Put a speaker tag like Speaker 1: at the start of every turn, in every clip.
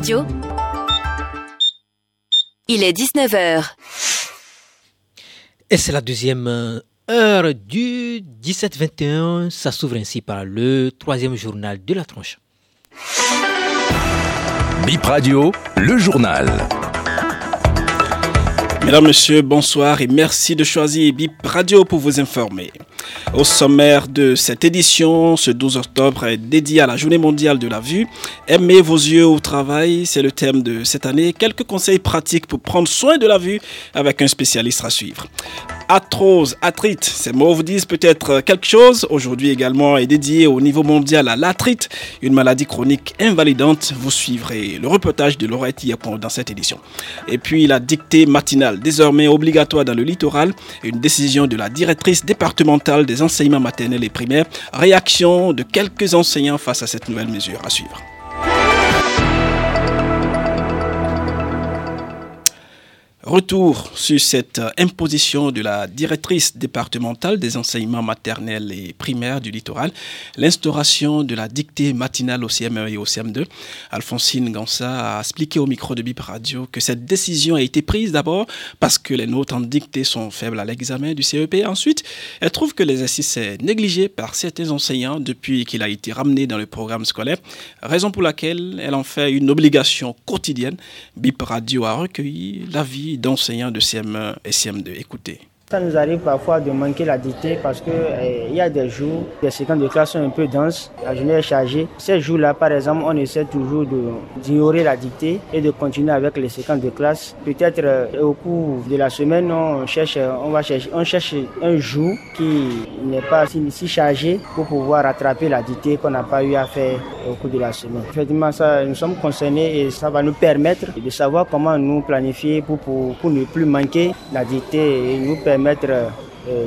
Speaker 1: Radio. Il est 19h.
Speaker 2: Et c'est la deuxième heure du 17-21. Ça s'ouvre ainsi par le troisième journal de la tranche.
Speaker 3: Bip Radio, le journal.
Speaker 4: Mesdames, Messieurs, bonsoir et merci de choisir BIP Radio pour vous informer. Au sommaire de cette édition, ce 12 octobre est dédié à la Journée mondiale de la vue. Aimez vos yeux au travail, c'est le thème de cette année. Quelques conseils pratiques pour prendre soin de la vue avec un spécialiste à suivre. Atrose, atrite, ces mots vous disent peut-être quelque chose. Aujourd'hui également est dédié au niveau mondial à l'atrite, une maladie chronique invalidante. Vous suivrez le reportage de Laurette Yapon dans cette édition. Et puis la dictée matinale, désormais obligatoire dans le littoral, une décision de la directrice départementale des enseignements maternels et primaires. Réaction de quelques enseignants face à cette nouvelle mesure à suivre. Retour sur cette imposition de la directrice départementale des enseignements maternels et primaires du littoral, l'instauration de la dictée matinale au CM1 et au CM2. Alphonsine Gansa a expliqué au micro de Bip Radio que cette décision a été prise d'abord parce que les notes en dictée sont faibles à l'examen du CEP. Ensuite, elle trouve que l'exercice est négligé par certains enseignants depuis qu'il a été ramené dans le programme scolaire, raison pour laquelle elle en fait une obligation quotidienne. Bip Radio a recueilli l'avis d'enseignants de CM1 et CM2. Écoutez.
Speaker 5: Ça nous arrive parfois de manquer la dictée parce qu'il eh, y a des jours, les séquences de classe sont un peu denses, la journée est chargée. Ces jours-là, par exemple, on essaie toujours d'ignorer la dictée et de continuer avec les séquences de classe. Peut-être euh, au cours de la semaine, on cherche, on va chercher, on cherche un jour qui n'est pas si, chargé pour pouvoir rattraper la dictée qu'on n'a pas eu à faire au cours de la semaine. Effectivement, ça, nous sommes concernés et ça va nous permettre de savoir comment nous planifier pour, pour, pour ne plus manquer la dictée et nous permettre euh,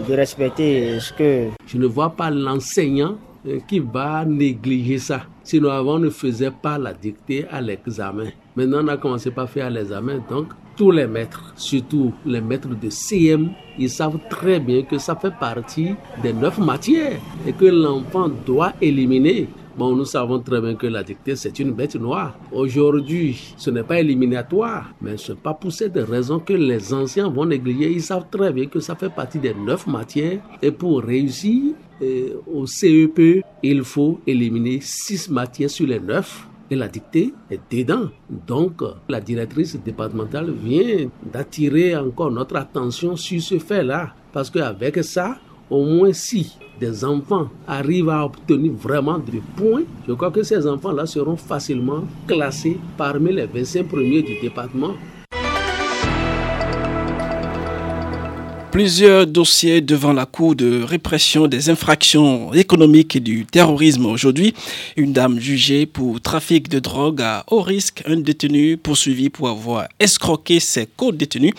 Speaker 5: de respecter ce que...
Speaker 6: Je ne vois pas l'enseignant euh, qui va négliger ça. Sinon, avant, on ne faisait pas la dictée à l'examen. Maintenant, on a commencé par faire l'examen. Donc, tous les maîtres, surtout les maîtres de CM, ils savent très bien que ça fait partie des neuf matières et que l'enfant doit éliminer. Bon, nous savons très bien que la dictée, c'est une bête noire. Aujourd'hui, ce n'est pas éliminatoire, mais ce n'est pas pour cette raison que les anciens vont négliger. Ils savent très bien que ça fait partie des neuf matières. Et pour réussir euh, au CEP, il faut éliminer six matières sur les neuf et la dictée est dedans. Donc, la directrice départementale vient d'attirer encore notre attention sur ce fait-là. Parce qu'avec ça, au moins si des enfants arrivent à obtenir vraiment des points, je crois que ces enfants-là seront facilement classés parmi les 25 premiers du département
Speaker 4: Plusieurs dossiers devant la Cour de répression des infractions économiques et du terrorisme aujourd'hui. Une dame jugée pour trafic de drogue à haut risque, un détenu poursuivi pour avoir escroqué ses co-détenus.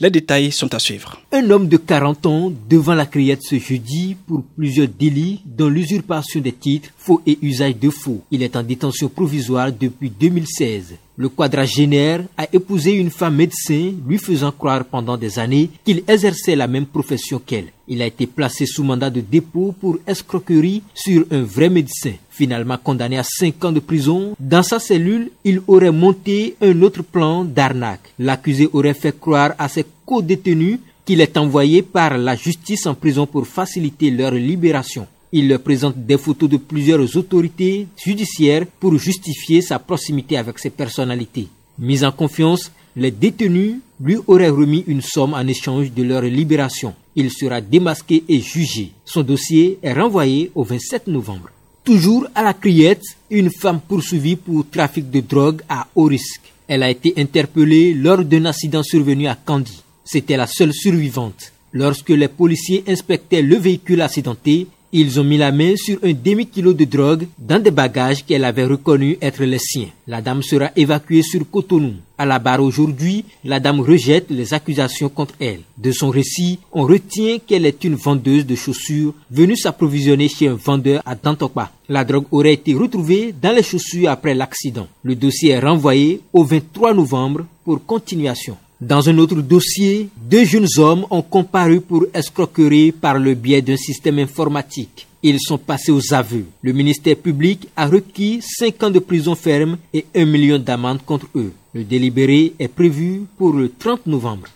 Speaker 4: Les détails sont à suivre.
Speaker 2: Un homme de 40 ans devant la criette ce jeudi pour plusieurs délits dont l'usurpation des titres, faux et usage de faux. Il est en détention provisoire depuis 2016. Le quadragénaire a épousé une femme médecin, lui faisant croire pendant des années qu'il exerçait la même profession qu'elle. Il a été placé sous mandat de dépôt pour escroquerie sur un vrai médecin. Finalement condamné à 5 ans de prison, dans sa cellule, il aurait monté un autre plan d'arnaque. L'accusé aurait fait croire à ses co-détenus qu'il est envoyé par la justice en prison pour faciliter leur libération. Il présente des photos de plusieurs autorités judiciaires pour justifier sa proximité avec ces personnalités. Mis en confiance, les détenus lui auraient remis une somme en échange de leur libération. Il sera démasqué et jugé. Son dossier est renvoyé au 27 novembre. Toujours à la criette, une femme poursuivie pour trafic de drogue à haut risque. Elle a été interpellée lors d'un accident survenu à Candy. C'était la seule survivante. Lorsque les policiers inspectaient le véhicule accidenté, ils ont mis la main sur un demi-kilo de drogue dans des bagages qu'elle avait reconnus être les siens. La dame sera évacuée sur Cotonou. À la barre aujourd'hui, la dame rejette les accusations contre elle. De son récit, on retient qu'elle est une vendeuse de chaussures venue s'approvisionner chez un vendeur à Dantokba. La drogue aurait été retrouvée dans les chaussures après l'accident. Le dossier est renvoyé au 23 novembre pour continuation. Dans un autre dossier, deux jeunes hommes ont comparu pour escroquerie par le biais d'un système informatique. Ils sont passés aux aveux. Le ministère public a requis 5 ans de prison ferme et 1 million d'amende contre eux. Le délibéré est prévu pour le 30 novembre.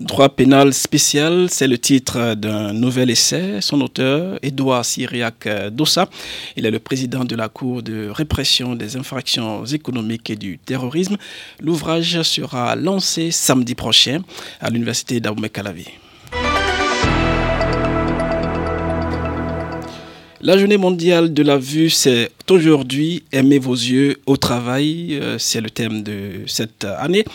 Speaker 4: Droit pénal spécial, c'est le titre d'un nouvel essai. Son auteur, Edouard Syriac Dossa, il est le président de la Cour de répression des infractions économiques et du terrorisme. L'ouvrage sera lancé samedi prochain à l'université d'Aboumé-Calavi. La journée mondiale de la vue, c'est aujourd'hui Aimez vos yeux au travail. Euh, c'est le thème de cette année.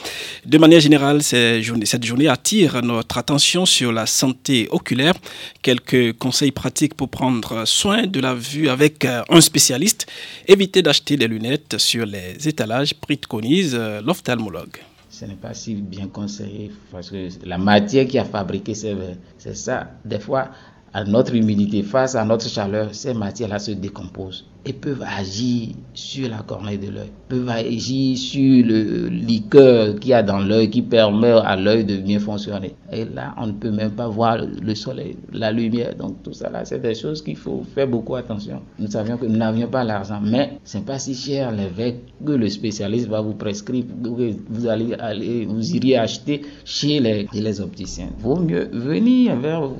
Speaker 4: De manière générale, cette journée attire notre attention sur la santé oculaire. Quelques conseils pratiques pour prendre soin de la vue avec euh, un spécialiste. Évitez d'acheter des lunettes sur les étalages, préconise euh, l'ophtalmologue
Speaker 1: ce n'est pas si bien conseillé la matière qui a fabriqué c'est ça. Des fois, à notre humidité, face à notre chaleur, ces matières-là se décomposent et peuvent agir sur la cornée de l'œil, peuvent agir sur le liqueur qu'il y a dans l'œil qui permet à l'œil de bien fonctionner. Et là, on ne peut même pas voir le soleil, la lumière. Donc tout ça là, c'est des choses qu'il faut faire beaucoup attention. Nous savions que nous n'avions pas l'argent, mais c'est pas si cher verres que le spécialiste va vous prescrire, que vous allez aller, vous iriez acheter chez les, opticiens. Vaut mieux venir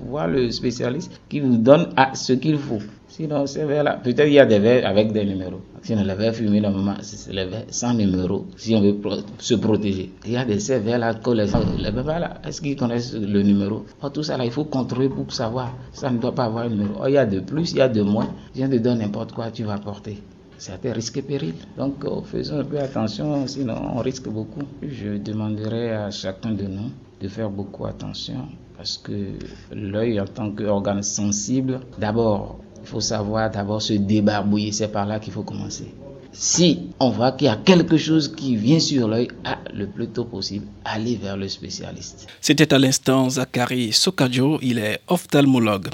Speaker 1: voir le spécialiste qui vous donne à ce qu'il faut. Sinon, ces verres-là, peut-être il y a des verres avec des numéros. Sinon, les verres fumés, normalement, c'est les verres sans numéro, si on veut se protéger. Il y a des ces verres-là que les gens, les verres-là, est-ce qu'ils connaissent le numéro? Oh, Tout ça, là, il faut contrôler pour savoir. Ça ne doit pas avoir un numéro. Oh, il y a de plus, il y a de moins. Viens de donner n'importe quoi, tu vas porter. C'est un risque et péril. Donc, euh, faisons un peu attention, sinon on risque beaucoup. Je demanderai à chacun de nous de faire beaucoup attention parce que l'œil, en tant qu'organe sensible, d'abord, il faut savoir d'abord se débarbouiller. C'est par là qu'il faut commencer si on voit qu'il y a quelque chose qui vient sur l'œil, ah, le plus tôt possible, aller vers le spécialiste.
Speaker 4: C'était à l'instant Zachary Sokadjo, il est ophtalmologue.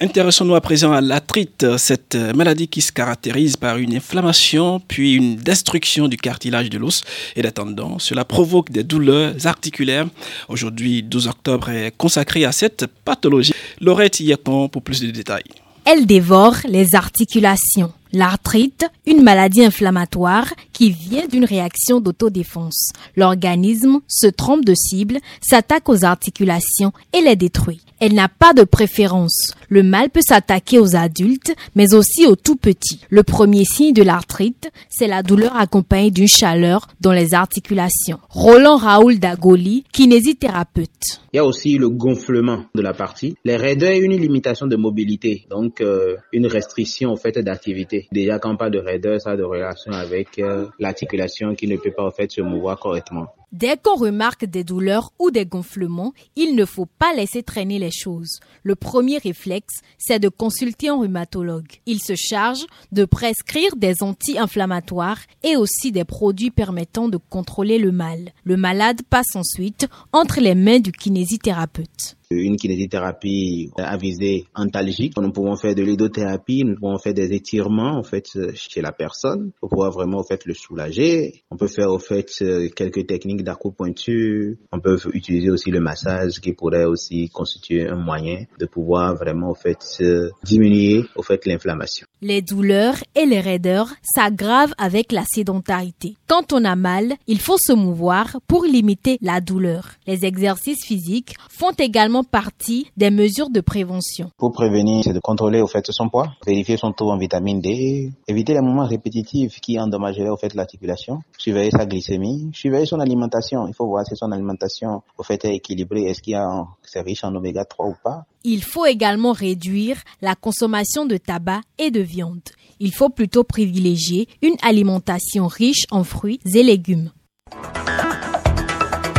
Speaker 4: Intéressons-nous à présent à l'arthrite, cette maladie qui se caractérise par une inflammation puis une destruction du cartilage de l'os et des tendons. Cela provoque des douleurs articulaires. Aujourd'hui, 12 octobre est consacré à cette pathologie. Laurette Yakon pour plus de détails.
Speaker 7: Elle dévore les articulations. L'arthrite, une maladie inflammatoire qui vient d'une réaction d'autodéfense. L'organisme se trompe de cible, s'attaque aux articulations et les détruit. Elle n'a pas de préférence. Le mal peut s'attaquer aux adultes, mais aussi aux tout petits. Le premier signe de l'arthrite, c'est la douleur accompagnée d'une chaleur dans les articulations. Roland Raoul Dagoli, kinésithérapeute.
Speaker 8: Il y a aussi le gonflement de la partie. Les raideurs et une limitation de mobilité, donc euh, une restriction au fait d'activité. Déjà quand on parle de raideur, ça a de relation avec euh, l'articulation qui ne peut pas en fait se mouvoir correctement.
Speaker 7: Dès qu'on remarque des douleurs ou des gonflements, il ne faut pas laisser traîner les choses. Le premier réflexe, c'est de consulter un rhumatologue. Il se charge de prescrire des anti-inflammatoires et aussi des produits permettant de contrôler le mal. Le malade passe ensuite entre les mains du kinésithérapeute
Speaker 8: une kinésithérapie à visée antalgique. Nous pouvons faire de l'hydrothérapie, nous pouvons faire des étirements en fait chez la personne pour pouvoir vraiment en fait le soulager. On peut faire en fait quelques techniques d'acupuncture. On peut utiliser aussi le massage qui pourrait aussi constituer un moyen de pouvoir vraiment en fait diminuer au fait l'inflammation.
Speaker 7: Les douleurs et les raideurs s'aggravent avec la sédentarité. Quand on a mal, il faut se mouvoir pour limiter la douleur. Les exercices physiques font également partie des mesures de prévention.
Speaker 8: Pour prévenir, c'est de contrôler au fait son poids, vérifier son taux en vitamine D, éviter les moments répétitifs qui endommageraient au fait l'articulation, surveiller sa glycémie, surveiller son alimentation. Il faut voir si son alimentation au fait est équilibrée, est-ce qu'il y a c'est riche en oméga 3 ou pas.
Speaker 7: Il faut également réduire la consommation de tabac et de viande. Il faut plutôt privilégier une alimentation riche en fruits et légumes.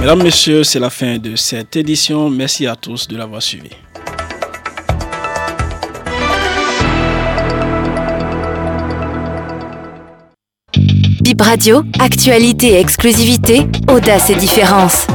Speaker 4: Mesdames, Messieurs, c'est la fin de cette édition. Merci à tous de l'avoir suivi.
Speaker 9: Bip Radio, actualité et exclusivité, audace et différence.